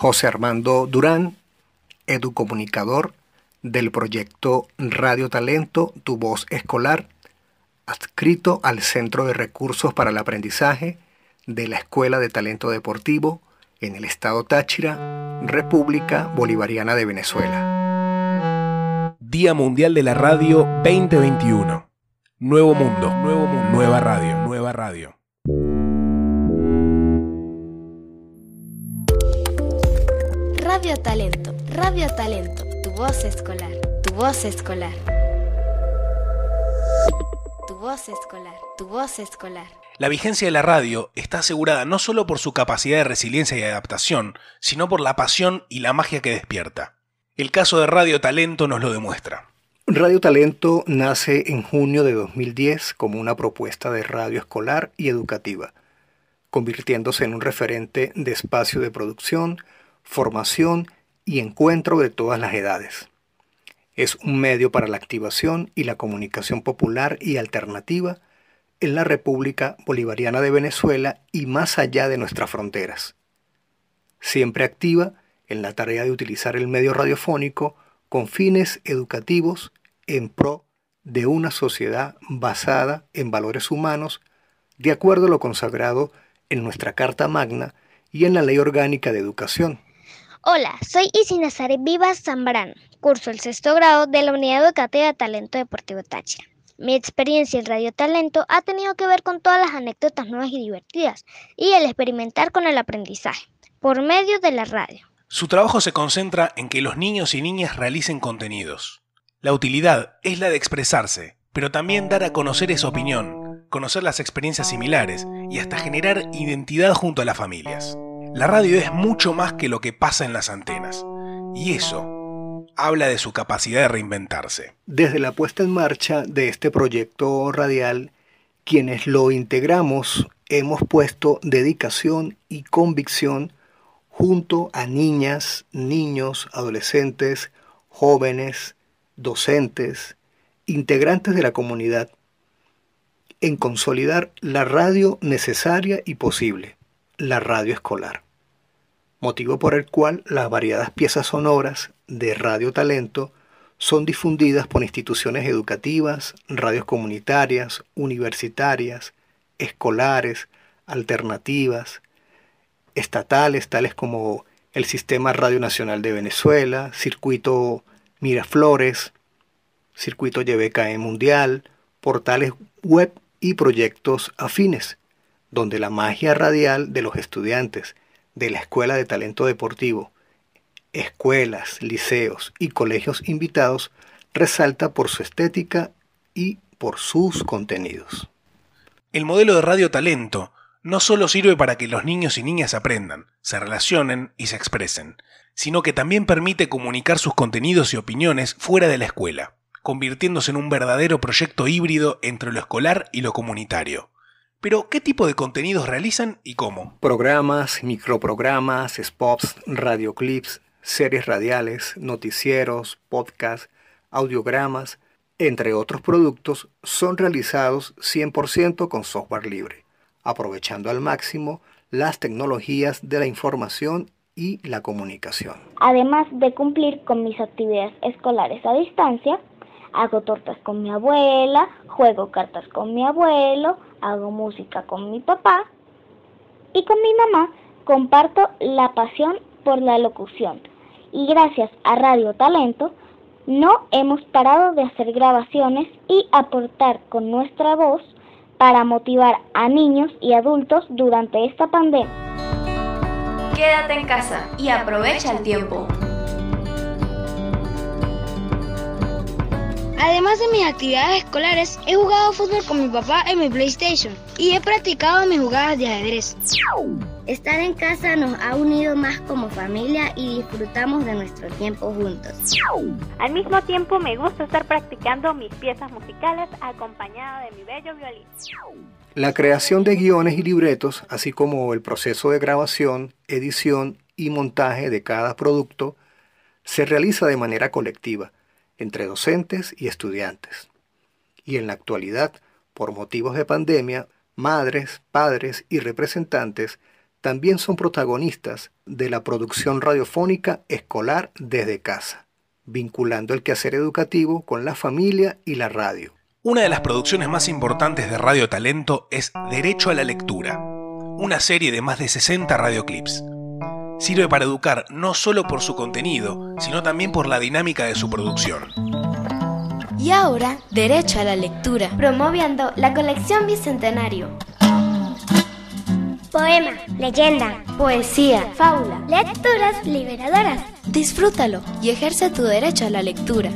José Armando Durán, educomunicador del proyecto Radio Talento, Tu Voz Escolar, adscrito al Centro de Recursos para el Aprendizaje de la Escuela de Talento Deportivo en el estado Táchira, República Bolivariana de Venezuela. Día Mundial de la Radio 2021. Nuevo mundo, nuevo mundo, nueva radio, nueva radio. Radio Talento, Radio Talento, tu voz escolar, tu voz escolar. Tu voz escolar, tu voz escolar. La vigencia de la radio está asegurada no solo por su capacidad de resiliencia y adaptación, sino por la pasión y la magia que despierta. El caso de Radio Talento nos lo demuestra. Radio Talento nace en junio de 2010 como una propuesta de radio escolar y educativa, convirtiéndose en un referente de espacio de producción, formación y encuentro de todas las edades. Es un medio para la activación y la comunicación popular y alternativa en la República Bolivariana de Venezuela y más allá de nuestras fronteras. Siempre activa en la tarea de utilizar el medio radiofónico con fines educativos en pro de una sociedad basada en valores humanos, de acuerdo a lo consagrado en nuestra Carta Magna y en la Ley Orgánica de Educación. Hola, soy Isinazaret Vivas Zambrano, curso el sexto grado de la Unidad Educativa Talento Deportivo Táchira. Mi experiencia en Radio Talento ha tenido que ver con todas las anécdotas nuevas y divertidas y el experimentar con el aprendizaje por medio de la radio. Su trabajo se concentra en que los niños y niñas realicen contenidos. La utilidad es la de expresarse, pero también dar a conocer esa opinión, conocer las experiencias similares y hasta generar identidad junto a las familias. La radio es mucho más que lo que pasa en las antenas, y eso habla de su capacidad de reinventarse. Desde la puesta en marcha de este proyecto radial, quienes lo integramos hemos puesto dedicación y convicción junto a niñas, niños, adolescentes, jóvenes, docentes, integrantes de la comunidad, en consolidar la radio necesaria y posible, la radio escolar motivo por el cual las variadas piezas sonoras de Radio Talento son difundidas por instituciones educativas, radios comunitarias, universitarias, escolares, alternativas, estatales, tales como el Sistema Radio Nacional de Venezuela, Circuito Miraflores, Circuito YBKE Mundial, portales web y proyectos afines, donde la magia radial de los estudiantes de la Escuela de Talento Deportivo, escuelas, liceos y colegios invitados resalta por su estética y por sus contenidos. El modelo de Radio Talento no solo sirve para que los niños y niñas aprendan, se relacionen y se expresen, sino que también permite comunicar sus contenidos y opiniones fuera de la escuela, convirtiéndose en un verdadero proyecto híbrido entre lo escolar y lo comunitario. Pero, ¿qué tipo de contenidos realizan y cómo? Programas, microprogramas, spots, radioclips, series radiales, noticieros, podcasts, audiogramas, entre otros productos, son realizados 100% con software libre, aprovechando al máximo las tecnologías de la información y la comunicación. Además de cumplir con mis actividades escolares a distancia, hago tortas con mi abuela, juego cartas con mi abuelo, hago música con mi papá y con mi mamá comparto la pasión por la locución. Y gracias a Radio Talento no hemos parado de hacer grabaciones y aportar con nuestra voz para motivar a niños y adultos durante esta pandemia. Quédate en casa y aprovecha el tiempo. Además de mis actividades escolares, he jugado fútbol con mi papá en mi PlayStation y he practicado mis jugadas de ajedrez. Estar en casa nos ha unido más como familia y disfrutamos de nuestro tiempo juntos. Al mismo tiempo me gusta estar practicando mis piezas musicales acompañada de mi bello violín. La creación de guiones y libretos, así como el proceso de grabación, edición y montaje de cada producto, se realiza de manera colectiva entre docentes y estudiantes. Y en la actualidad, por motivos de pandemia, madres, padres y representantes también son protagonistas de la producción radiofónica escolar desde casa, vinculando el quehacer educativo con la familia y la radio. Una de las producciones más importantes de Radio Talento es Derecho a la Lectura, una serie de más de 60 radioclips. Sirve para educar no solo por su contenido, sino también por la dinámica de su producción. Y ahora, Derecho a la Lectura, promoviendo la colección Bicentenario. Poema, leyenda, poesía, fábula, lecturas liberadoras. Disfrútalo y ejerce tu derecho a la lectura.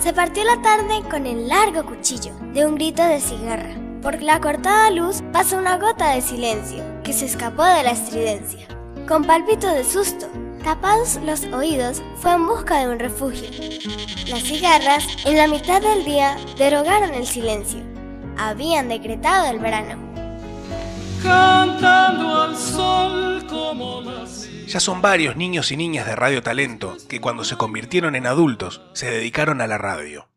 Se partió la tarde con el largo cuchillo de un grito de cigarra. Por la cortada luz pasa una gota de silencio que se escapó de la estridencia. Con palpito de susto, tapados los oídos, fue en busca de un refugio. Las cigarras, en la mitad del día, derogaron el silencio. Habían decretado el verano. Cantando al sol como las... Ya son varios niños y niñas de Radio Talento que cuando se convirtieron en adultos se dedicaron a la radio.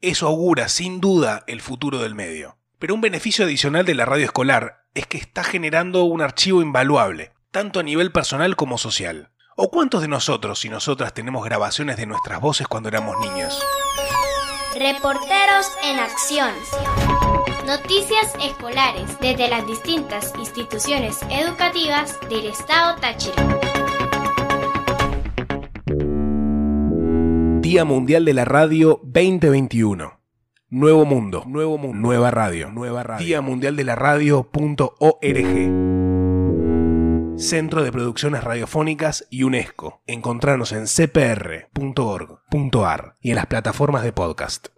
Eso augura sin duda el futuro del medio. Pero un beneficio adicional de la radio escolar es que está generando un archivo invaluable, tanto a nivel personal como social. ¿O cuántos de nosotros y nosotras tenemos grabaciones de nuestras voces cuando éramos niños? Reporteros en acción. Noticias escolares desde las distintas instituciones educativas del estado Táchira. Día Mundial de la Radio 2021. Nuevo mundo, nuevo mundo, nueva radio, nueva radio. Día Mundial de la Radio.org. Centro de Producciones Radiofónicas y UNESCO. Encontrarnos en cpr.org.ar y en las plataformas de podcast.